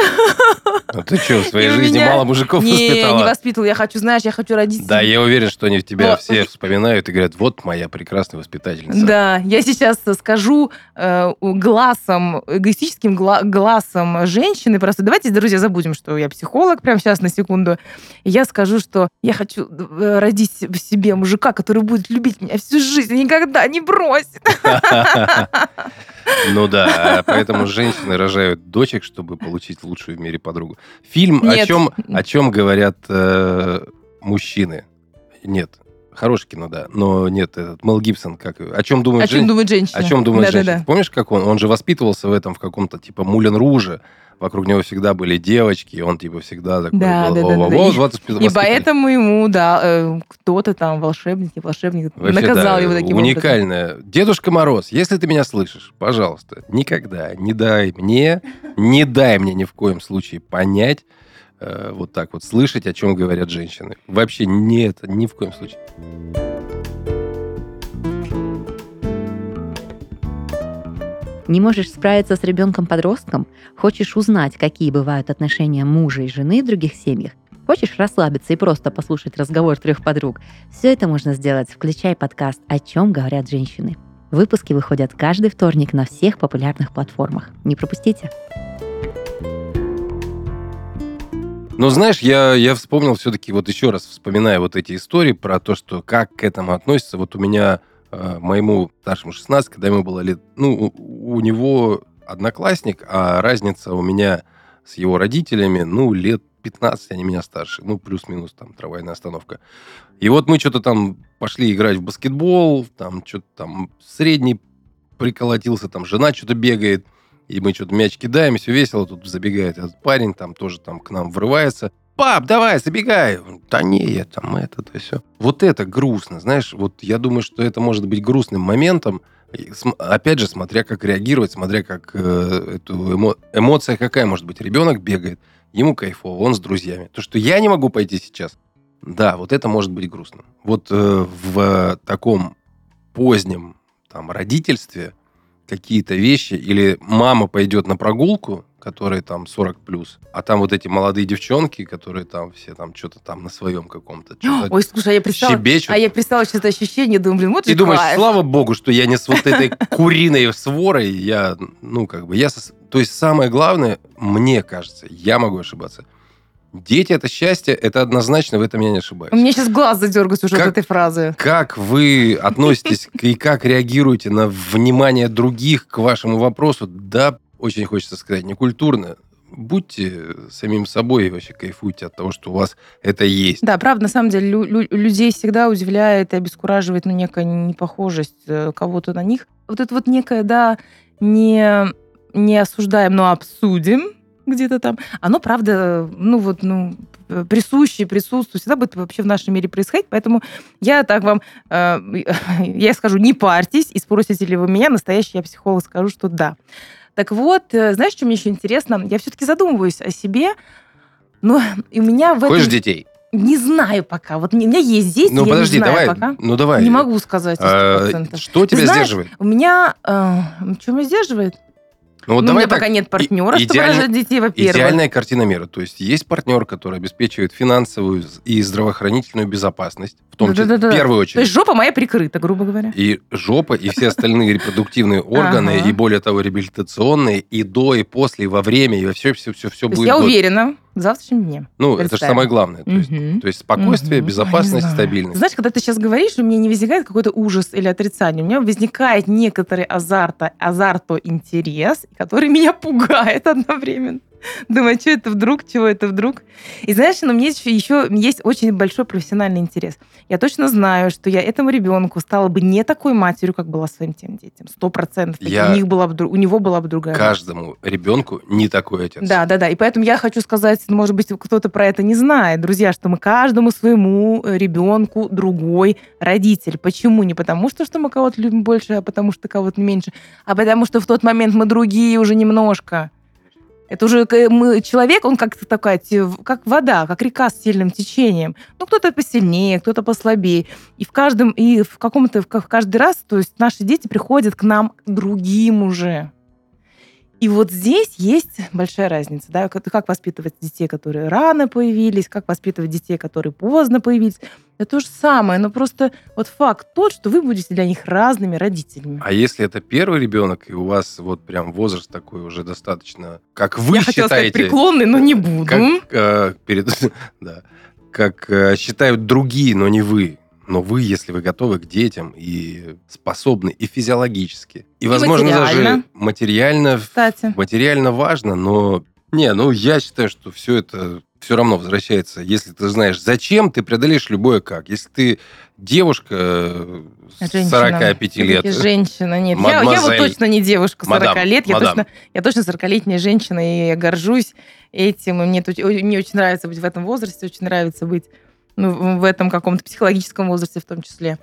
Speaker 1: А ты что, в своей
Speaker 2: И
Speaker 1: жизни
Speaker 2: меня-
Speaker 1: мало мужиков
Speaker 2: Не,
Speaker 1: воспитала?
Speaker 2: не воспитывал. Я хочу, знаешь, я хочу родить
Speaker 1: Да, я уверен, что они тебя
Speaker 2: Но-
Speaker 1: все вспоминают и говорят, вот моя прекрасная воспитательница.
Speaker 2: Да, я сейчас скажу э, глазом, эгоистическим гла- глазом женщины. Просто давайте, друзья, забудем, что я психолог прямо сейчас на секунду. Я скажу, что я хочу э, родить в себе мужика, который будет любить меня всю жизнь и никогда не бросит.
Speaker 1: Ну да, поэтому женщины рожают дочек, чтобы получить лучшую в мире подругу. Фильм о чем, о чем говорят э, мужчины? Нет, хорошее кино, да, но нет, этот Мел Гибсон, как о чем думают
Speaker 2: О чем
Speaker 1: жен-
Speaker 2: думают женщины?
Speaker 1: О чем думают
Speaker 2: Да-да-да.
Speaker 1: женщины? Помнишь, как он? Он же воспитывался в этом, в каком-то типа Мулен Руже. Вокруг него всегда были девочки, и он типа всегда такой
Speaker 2: Да,
Speaker 1: был,
Speaker 2: да, да,
Speaker 1: «Во-во-во,
Speaker 2: да, да.
Speaker 1: вот воспит-
Speaker 2: И
Speaker 1: воспитанник».
Speaker 2: поэтому ему, да, э, кто-то там, волшебник, не волшебник,
Speaker 1: Вообще,
Speaker 2: наказал
Speaker 1: да,
Speaker 2: его таким образом.
Speaker 1: уникальная. Дедушка Мороз, если ты меня слышишь, пожалуйста, никогда не дай мне, не дай мне ни в коем случае понять, э, вот так вот слышать, о чем говорят женщины. Вообще не это, ни в коем случае.
Speaker 3: Не можешь справиться с ребенком-подростком? Хочешь узнать, какие бывают отношения мужа и жены в других семьях? Хочешь расслабиться и просто послушать разговор трех подруг? Все это можно сделать, включая подкаст «О чем говорят женщины». Выпуски выходят каждый вторник на всех популярных платформах. Не пропустите.
Speaker 1: Но знаешь, я, я вспомнил все-таки, вот еще раз вспоминая вот эти истории про то, что как к этому относится. Вот у меня, э, моему старшему 16, когда ему было лет... Ну, у, у него одноклассник, а разница у меня с его родителями, ну, лет 15, они меня старше. Ну, плюс-минус там трамвайная остановка. И вот мы что-то там пошли играть в баскетбол, там что-то там средний приколотился, там жена что-то бегает. И мы что-то мяч кидаем, все весело. Тут забегает этот парень, там тоже там к нам врывается. Пап, давай, забегай. Да не, я там это, то все. Вот это грустно, знаешь. Вот я думаю, что это может быть грустным моментом. Опять же, смотря как реагировать, смотря как э, эту эмо- эмоция какая может быть. Ребенок бегает, ему кайфово, он с друзьями. То, что я не могу пойти сейчас, да, вот это может быть грустно. Вот э, в таком позднем там родительстве какие-то вещи, или мама пойдет на прогулку, которые там 40 плюс, а там вот эти молодые девчонки, которые там все там что-то там на своем каком-то
Speaker 2: Ой, слушай, а я представила,
Speaker 1: щебечут.
Speaker 2: а я представила что-то ощущение, думаю, блин, вот же
Speaker 1: думаешь,
Speaker 2: кайф.
Speaker 1: слава богу, что я не с вот этой куриной сворой, я, ну, как бы, я... То есть самое главное, мне кажется, я могу ошибаться, дети – это счастье, это однозначно, в этом я не ошибаюсь.
Speaker 2: У меня сейчас глаз задергается уже
Speaker 1: Как-
Speaker 2: от этой фразы.
Speaker 1: Как вы относитесь и как реагируете на внимание других к вашему вопросу? Да, очень хочется сказать, некультурно. Будьте самим собой и вообще кайфуйте от того, что у вас это есть.
Speaker 2: Да, правда, на самом деле, лю- лю- людей всегда удивляет и обескураживает ну, некая непохожесть э, кого-то на них. Вот это вот некое, да, не, не осуждаем, но обсудим где-то там. Оно, правда, ну вот, ну, э, присуще, присутствует, всегда будет вообще в нашем мире происходить. Поэтому я так вам, э, я скажу, не парьтесь, и спросите ли вы меня, настоящий я психолог, скажу, что да. Так вот, э, знаешь, что мне еще интересно? Я все-таки задумываюсь о себе, но и у меня в этом...
Speaker 1: Хочешь детей?
Speaker 2: Не знаю пока. Вот у меня есть здесь,
Speaker 1: Ну,
Speaker 2: я
Speaker 1: подожди,
Speaker 2: не знаю
Speaker 1: давай.
Speaker 2: пока.
Speaker 1: Ну, давай.
Speaker 2: Не могу сказать
Speaker 1: А,
Speaker 2: 100%.
Speaker 1: Что тебя
Speaker 2: знаешь,
Speaker 1: сдерживает?
Speaker 2: У меня... Э, что меня сдерживает?
Speaker 1: Ну, вот
Speaker 2: ну, у
Speaker 1: давай
Speaker 2: меня
Speaker 1: так.
Speaker 2: пока нет партнера,
Speaker 1: и-
Speaker 2: чтобы
Speaker 1: идеально-
Speaker 2: рожать детей, во-первых.
Speaker 1: Идеальная картина мира. То есть есть партнер, который обеспечивает финансовую и здравоохранительную безопасность, в том числе,
Speaker 2: Да-да-да-да.
Speaker 1: в первую
Speaker 2: То
Speaker 1: очередь.
Speaker 2: есть жопа моя прикрыта, грубо говоря.
Speaker 1: И жопа, и все остальные репродуктивные органы, и более того, реабилитационные, и до, и после, и во время, и все, все, все, все
Speaker 2: То
Speaker 1: будет.
Speaker 2: я уверена в завтрашнем дне.
Speaker 1: Ну, это же самое главное. То есть, то есть спокойствие,
Speaker 2: Мгм.
Speaker 1: безопасность, стабильность.
Speaker 2: Знаешь, когда ты сейчас говоришь, у меня не возникает какой-то ужас или отрицание. У меня возникает некоторый азарта, азарто интерес, который меня пугает одновременно. Думаю, что это вдруг, чего это вдруг. И знаешь, но мне еще, есть очень большой профессиональный интерес. Я точно знаю, что я этому ребенку стала бы не такой матерью, как была своим тем детям. Сто процентов. У, них была бы, у него была бы другая мать.
Speaker 1: Каждому ребенку не такой отец.
Speaker 2: Да, да, да. И поэтому я хочу сказать, может быть, кто-то про это не знает, друзья, что мы каждому своему э, ребенку другой родитель. Почему? Не потому что, что мы кого-то любим больше, а потому что кого-то меньше, а потому что в тот момент мы другие уже немножко. Это уже к- мы, человек, он как такая, как вода, как река с сильным течением. Ну, кто-то посильнее, кто-то послабее. И в каждом, и в каком-то, в ка- в каждый раз, то есть наши дети приходят к нам другим уже. И вот здесь есть большая разница, да, как воспитывать детей, которые рано появились, как воспитывать детей, которые поздно появились. Это то же самое, но просто вот факт тот, что вы будете для них разными родителями.
Speaker 1: А если это первый ребенок, и у вас вот прям возраст такой уже достаточно, как вы
Speaker 2: Я хотела сказать
Speaker 1: считаете,
Speaker 2: преклонный, но не буду.
Speaker 1: как, э, перед, да, как э, считают другие, но не вы. Но вы, если вы готовы к детям и способны и физиологически, и,
Speaker 2: И
Speaker 1: возможно, даже
Speaker 2: материально.
Speaker 1: материально,
Speaker 2: Кстати.
Speaker 1: материально важно, но не, ну я считаю, что все это все равно возвращается. Если ты знаешь, зачем, ты преодолеешь любое как. Если ты девушка э,
Speaker 2: Женщина.
Speaker 1: 45 лет,
Speaker 2: женщина, нет. Я, я вот точно не девушка 40
Speaker 1: Мадам,
Speaker 2: лет. Я
Speaker 1: мадам.
Speaker 2: точно, я точно 40-летняя женщина, и я горжусь этим. И мне, тут- мне очень нравится быть в этом возрасте, очень нравится быть ну, в этом каком-то психологическом возрасте в том числе.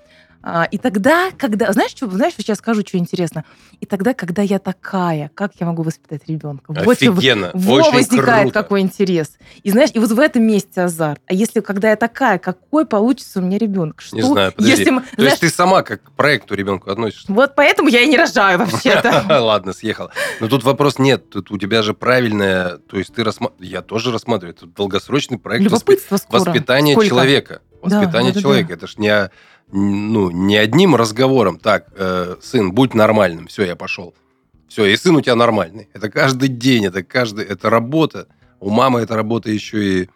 Speaker 2: А, И тогда, когда... Знаешь, что, знаешь, сейчас скажу, что интересно? И тогда, когда я такая, как я могу воспитать ребенка? Вот
Speaker 1: офигенно,
Speaker 2: во
Speaker 1: очень
Speaker 2: возникает
Speaker 1: круто.
Speaker 2: какой интерес. И знаешь, и вот в этом месте азарт. А если когда я такая, какой получится у меня ребенок? Что,
Speaker 1: Не знаю, подожди.
Speaker 2: если мы,
Speaker 1: То
Speaker 2: знаешь,
Speaker 1: есть ты сама как к проекту ребенку относишься?
Speaker 2: вот поэтому я и не рожаю вообще-то.
Speaker 1: Ладно, съехала. Но тут вопрос нет. Тут у тебя же правильное... То есть ты рассматриваешь... Я тоже рассматриваю. Это долгосрочный проект
Speaker 2: Любопытство
Speaker 1: воспитания человека. Воспитание человека. Это ж не, ну, не одним разговором. Так, э, сын, будь нормальным. Все, я пошел. Все, и сын у тебя нормальный. Это каждый день, это каждый... Это работа. У мамы эта работа еще и,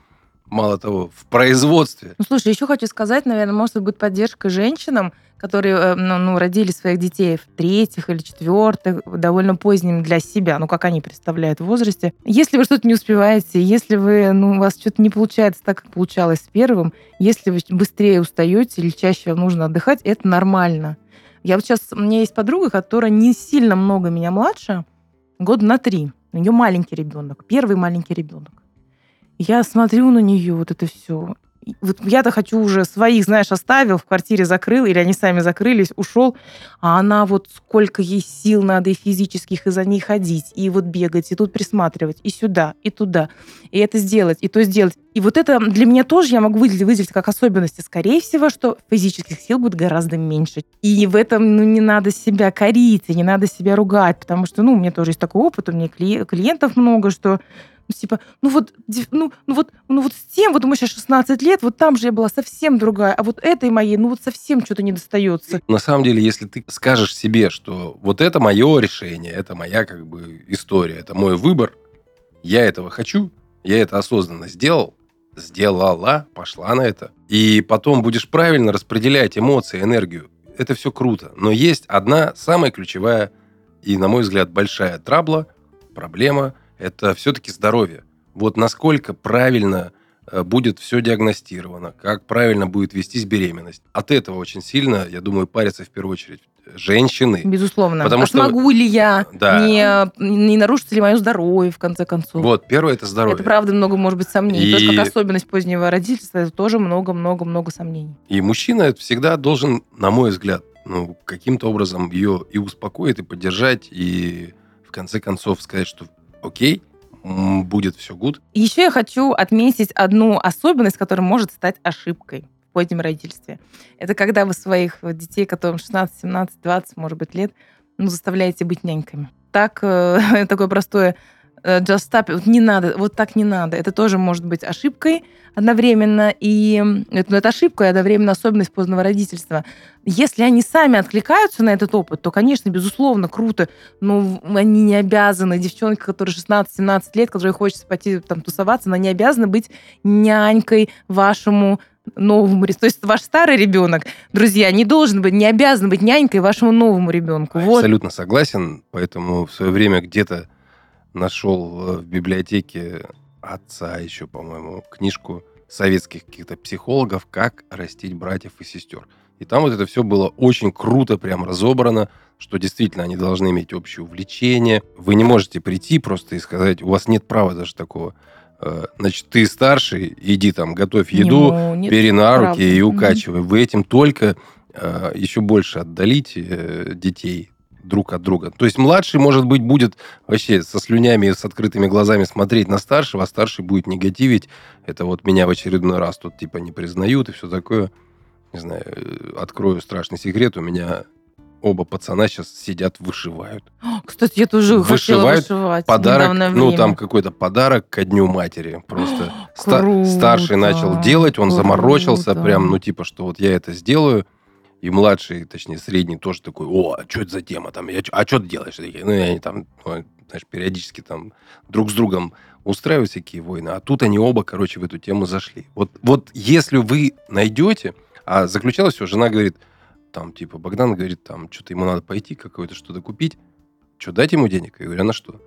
Speaker 1: мало того, в производстве.
Speaker 2: Ну, слушай, еще хочу сказать, наверное, может быть поддержка женщинам, которые э, ну, ну, родили своих детей в третьих или четвертых, довольно поздним для себя, ну, как они представляют в возрасте. Если вы что-то не успеваете, если вы, ну, у вас что-то не получается так, как получалось с первым, если вы быстрее устаете или чаще вам нужно отдыхать, это нормально. Я вот сейчас, у меня есть подруга, которая не сильно много меня младше, года на три. У нее маленький ребенок, первый маленький ребенок. Я смотрю на нее, вот это все, вот я-то хочу уже своих, знаешь, оставил, в квартире закрыл, или они сами закрылись, ушел, а она вот сколько ей сил надо и физических, и за ней ходить, и вот бегать, и тут присматривать, и сюда, и туда, и это сделать, и то сделать. И вот это для меня тоже я могу выделить, выделить как особенности. Скорее всего, что физических сил будет гораздо меньше. И в этом ну, не надо себя корить, и не надо себя ругать, потому что, ну, у меня тоже есть такой опыт, у меня клиентов много, что ну, типа, ну вот, ну, ну вот, ну вот с тем, вот ему сейчас 16 лет, вот там же я была совсем другая, а вот этой моей, ну вот совсем что-то не достается.
Speaker 1: На самом деле, если ты скажешь себе, что вот это мое решение, это моя как бы история, это мой выбор, я этого хочу, я это осознанно сделал, сделала, пошла на это, и потом будешь правильно распределять эмоции, энергию, это все круто. Но есть одна самая ключевая и, на мой взгляд, большая трабла, проблема – это все-таки здоровье. Вот насколько правильно э, будет все диагностировано, как правильно будет вестись беременность. От этого очень сильно, я думаю, парятся в первую очередь женщины.
Speaker 2: Безусловно. Потому а что смогу ли я, да. не, не нарушится ли мое здоровье, в конце концов.
Speaker 1: Вот, первое – это здоровье.
Speaker 2: Это правда много, может быть, сомнений. И... Тоже как особенность позднего родительства, это тоже много-много-много сомнений.
Speaker 1: И мужчина всегда должен, на мой взгляд, ну, каким-то образом ее и успокоить, и поддержать, и в конце концов сказать, что окей, будет все гуд.
Speaker 2: Еще я хочу отметить одну особенность, которая может стать ошибкой в позднем родительстве. Это когда вы своих детей, которым 16, 17, 20, может быть, лет, ну, заставляете быть няньками. Так, э, такое простое just stop, вот не надо, вот так не надо. Это тоже может быть ошибкой одновременно, и это, ну, это ошибка и одновременно особенность позднего родительства. Если они сами откликаются на этот опыт, то, конечно, безусловно, круто, но они не обязаны, девчонка, которая 16-17 лет, которой хочется пойти там тусоваться, она не обязана быть нянькой вашему новому. То есть ваш старый ребенок, друзья, не должен быть, не обязан быть нянькой вашему новому ребенку.
Speaker 1: Абсолютно вот. согласен, поэтому в свое время где-то нашел э, в библиотеке отца еще, по-моему, книжку советских каких-то психологов «Как растить братьев и сестер». И там вот это все было очень круто, прям разобрано, что действительно они должны иметь общее увлечение. Вы не можете прийти просто и сказать, у вас нет права даже такого. Э, значит, ты старший, иди там, готовь еду, Ему бери на руки и укачивай. Вы этим только э, еще больше отдалите детей друг от друга. То есть младший, может быть, будет вообще со слюнями, с открытыми глазами смотреть на старшего, а старший будет негативить. Это вот меня в очередной раз тут типа не признают и все такое. Не знаю, э, открою страшный секрет. У меня оба пацана сейчас сидят, вышивают.
Speaker 2: Кстати, я тоже вышивают хотела вышивать.
Speaker 1: Подарок, ну, там какой-то подарок ко дню матери. Просто ста- старший начал делать, он круто. заморочился прям, ну, типа, что вот я это сделаю. И младший, точнее, средний тоже такой, о, а что это за тема там? Я, а что ты делаешь? Ну, они там, ну, знаешь, периодически там друг с другом устраивают всякие войны, а тут они оба, короче, в эту тему зашли. Вот, вот если вы найдете, а заключалось все, жена говорит, там, типа, Богдан говорит, там, что-то ему надо пойти, какое-то что-то купить, что, дать ему денег? Я говорю, а на что?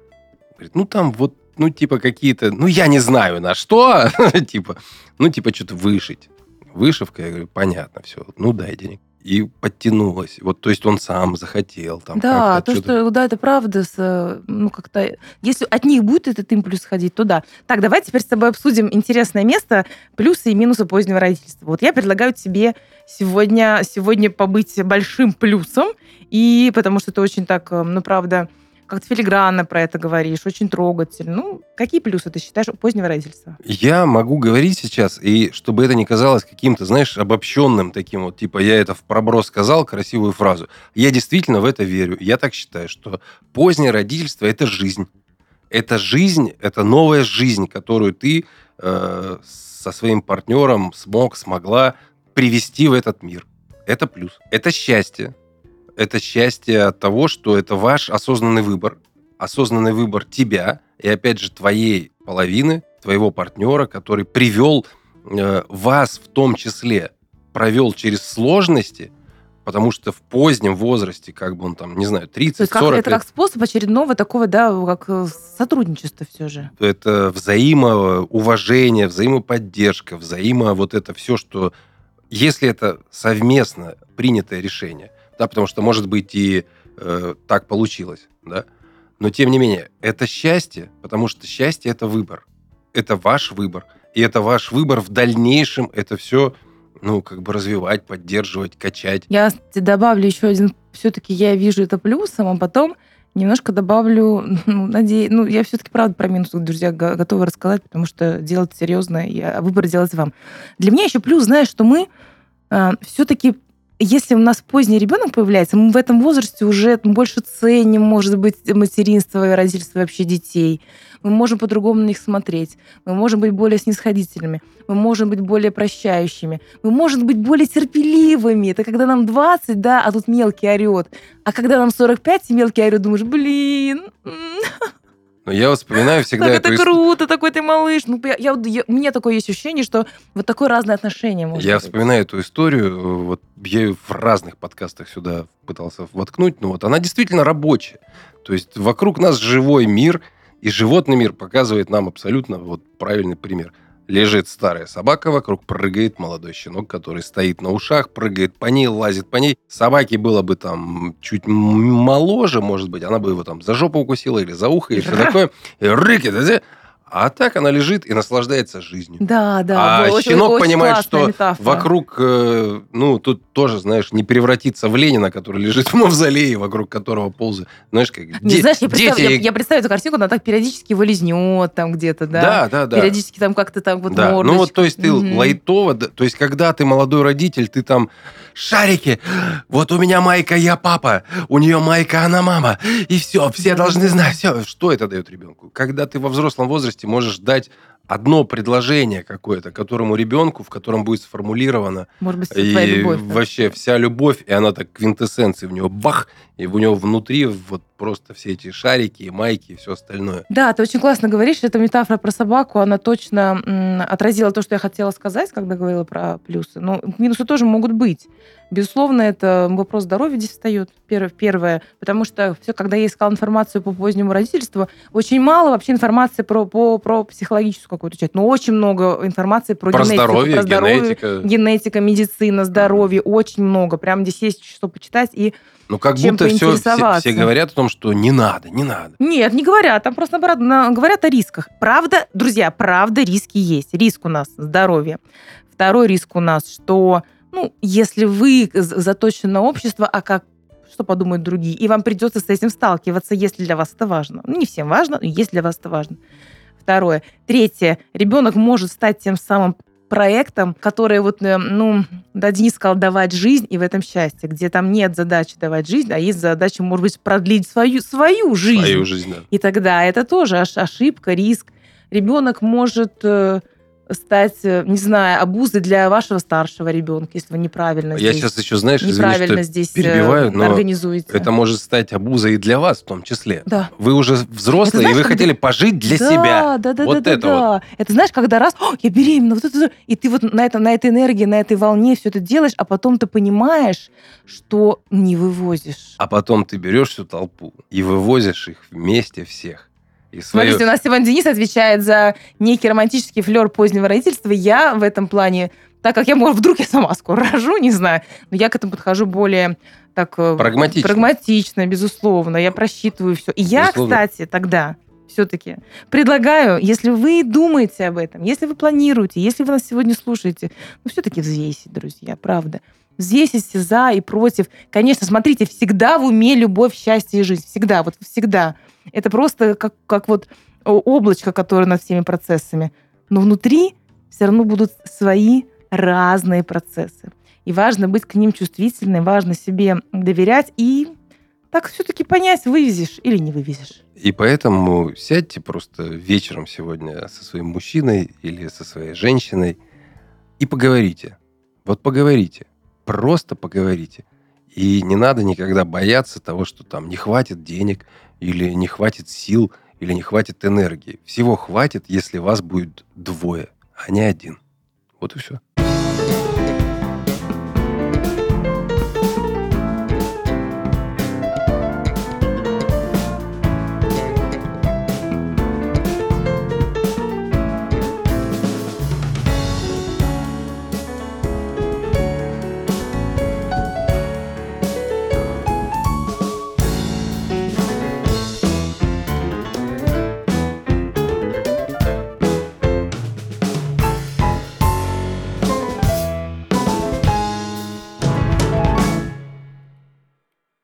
Speaker 1: Говорит, ну, там вот, ну, типа, какие-то, ну, я не знаю, на что, типа, ну, типа, что-то вышить. Вышивка, я говорю, понятно, все, ну, дай денег и подтянулась. Вот, то есть он сам захотел. Там,
Speaker 2: да, то, что, да, это правда. С, ну, как-то, если от них будет этот импульс ходить, то да. Так, давай теперь с тобой обсудим интересное место, плюсы и минусы позднего родительства. Вот я предлагаю тебе сегодня, сегодня побыть большим плюсом, и потому что это очень так, э, ну, правда, как-то филигранно про это говоришь, очень трогательно. Ну, какие плюсы ты считаешь у позднего родительства?
Speaker 1: Я могу говорить сейчас, и чтобы это не казалось каким-то, знаешь, обобщенным таким вот, типа, я это в проброс сказал, красивую фразу. Я действительно в это верю. Я так считаю, что позднее родительство – это жизнь. Это жизнь, это новая жизнь, которую ты э, со своим партнером смог, смогла привести в этот мир. Это плюс. Это счастье это счастье от того, что это ваш осознанный выбор, осознанный выбор тебя и, опять же, твоей половины, твоего партнера, который привел э, вас в том числе, провел через сложности, потому что в позднем возрасте, как бы он там, не знаю, 30-40
Speaker 2: Это лет, как способ очередного такого, да, как э, сотрудничества все же.
Speaker 1: Это взаимоуважение, взаимоподдержка, взаимо вот это все, что если это совместно принятое решение – да, потому что, может быть, и э, так получилось, да. Но, тем не менее, это счастье, потому что счастье – это выбор. Это ваш выбор. И это ваш выбор в дальнейшем, это все ну, как бы развивать, поддерживать, качать.
Speaker 2: Я добавлю еще один, все-таки я вижу это плюсом, а потом немножко добавлю, ну, надеюсь, ну, я все-таки, правда, про минусы, друзья, готова рассказать, потому что делать серьезно, я, выбор делать вам. Для меня еще плюс, знаешь, что мы э, все-таки если у нас поздний ребенок появляется, мы в этом возрасте уже больше ценим, может быть, материнство и родительство вообще детей. Мы можем по-другому на них смотреть. Мы можем быть более снисходительными. Мы можем быть более прощающими. Мы можем быть более терпеливыми. Это когда нам 20, да, а тут мелкий орет. А когда нам 45, и мелкий орет, думаешь, блин,
Speaker 1: но я вспоминаю всегда
Speaker 2: как
Speaker 1: эту
Speaker 2: это круто, такой ты малыш. Ну, я, я, я, у меня такое есть ощущение, что вот такое разное отношение может
Speaker 1: Я
Speaker 2: быть.
Speaker 1: вспоминаю эту историю, вот я ее в разных подкастах сюда пытался воткнуть, но вот она действительно рабочая. То есть вокруг нас живой мир, и животный мир показывает нам абсолютно вот правильный пример. Лежит старая собака, вокруг прыгает молодой щенок, который стоит на ушах, прыгает по ней, лазит по ней. Собаке было бы там чуть моложе, может быть, она бы его там за жопу укусила или за ухо, и все такое. И рыкет, а так она лежит и наслаждается жизнью.
Speaker 2: Да, да.
Speaker 1: А очень, щенок очень понимает, что метафора. вокруг, э, ну, тут тоже, знаешь, не превратиться в Ленина, который лежит в мавзолее, вокруг которого ползает. Знаешь, как
Speaker 2: не, де- знаешь, я, дети... я, я представляю эту картинку, она так периодически вылезнет там где-то, да?
Speaker 1: Да, да, да.
Speaker 2: Периодически там как-то там вот
Speaker 1: да. Ну вот, то есть ты mm-hmm. лайтово, то есть когда ты молодой родитель, ты там шарики, вот у меня майка, я папа, у нее майка, она мама, и все, все должны знать, все. Что это дает ребенку? Когда ты во взрослом возрасте можешь дать одно предложение какое-то, которому ребенку, в котором будет сформулировано
Speaker 2: Может быть, и любовь,
Speaker 1: да? вообще вся любовь, и она так квинтэссенции в него бах, и у него внутри вот просто все эти шарики, майки и все остальное.
Speaker 2: Да, ты очень классно говоришь, эта метафора про собаку, она точно м, отразила то, что я хотела сказать, когда говорила про плюсы. Но минусы тоже могут быть. Безусловно, это вопрос здоровья здесь встает, первое, потому что все, когда я искала информацию по позднему родительству, очень мало вообще информации про, по, про психологическую какую-то часть, но очень много информации про,
Speaker 1: про
Speaker 2: генетику.
Speaker 1: Здоровье,
Speaker 2: про здоровье,
Speaker 1: генетика.
Speaker 2: Генетика, медицина, здоровье, очень много. Прям здесь есть что почитать и
Speaker 1: ну, как
Speaker 2: чем
Speaker 1: будто все, все, все говорят о том, что не надо, не надо.
Speaker 2: Нет, не говорят. Там просто, наоборот, говорят о рисках. Правда, друзья, правда, риски есть. Риск у нас здоровье. Второй риск у нас, что ну, если вы заточены на общество, а как что подумают другие, и вам придется с этим сталкиваться, если для вас это важно. Ну, не всем важно, но если для вас это важно. Второе. Третье. Ребенок может стать тем самым проектом, который вот, э, ну, да, Денис сказал, давать жизнь и в этом счастье, где там нет задачи давать жизнь, а есть задача, может быть, продлить свою, свою жизнь.
Speaker 1: Свою жизнь, да.
Speaker 2: И тогда это тоже ошибка, риск. Ребенок может э, стать, э, не знаю, обузой для вашего старшего ребенка, если вы неправильно
Speaker 1: Я
Speaker 2: здесь,
Speaker 1: сейчас еще, знаешь,
Speaker 2: неправильно
Speaker 1: извини,
Speaker 2: здесь
Speaker 1: перебиваю, но
Speaker 2: организуете.
Speaker 1: Это может стать обузой и для вас в том числе.
Speaker 2: Да.
Speaker 1: Вы уже взрослые, знаешь, и вы когда... хотели пожить для
Speaker 2: да,
Speaker 1: себя.
Speaker 2: Да, да,
Speaker 1: вот
Speaker 2: да,
Speaker 1: это
Speaker 2: да,
Speaker 1: вот.
Speaker 2: Это знаешь, когда раз, я беременна, вот это, и ты вот на, это, на этой энергии, на этой волне все это делаешь, а потом ты понимаешь, что не вывозишь.
Speaker 1: А потом ты берешь всю толпу и вывозишь их вместе всех.
Speaker 2: И свою... Смотрите, у нас Иван Денис отвечает за некий романтический флер позднего родительства. Я в этом плане, так как я, может, вдруг я сама скоро рожу, не знаю, но я к этому подхожу более так
Speaker 1: э, прагматично,
Speaker 2: прагматично безусловно. Я просчитываю все. И я, безусловно. кстати, тогда все-таки предлагаю, если вы думаете об этом, если вы планируете, если вы нас сегодня слушаете, ну, все-таки взвесить, друзья, правда. Взвесите за и против. Конечно, смотрите, всегда в уме любовь, счастье и жизнь. Всегда, вот всегда. Это просто как, как вот облачко, которое над всеми процессами. Но внутри все равно будут свои разные процессы. И важно быть к ним чувствительным, важно себе доверять и так все-таки понять, вывезешь или не вывезешь.
Speaker 1: И поэтому сядьте просто вечером сегодня со своим мужчиной или со своей женщиной и поговорите. Вот поговорите. Просто поговорите. И не надо никогда бояться того, что там не хватит денег, или не хватит сил, или не хватит энергии. Всего хватит, если вас будет двое, а не один. Вот и все.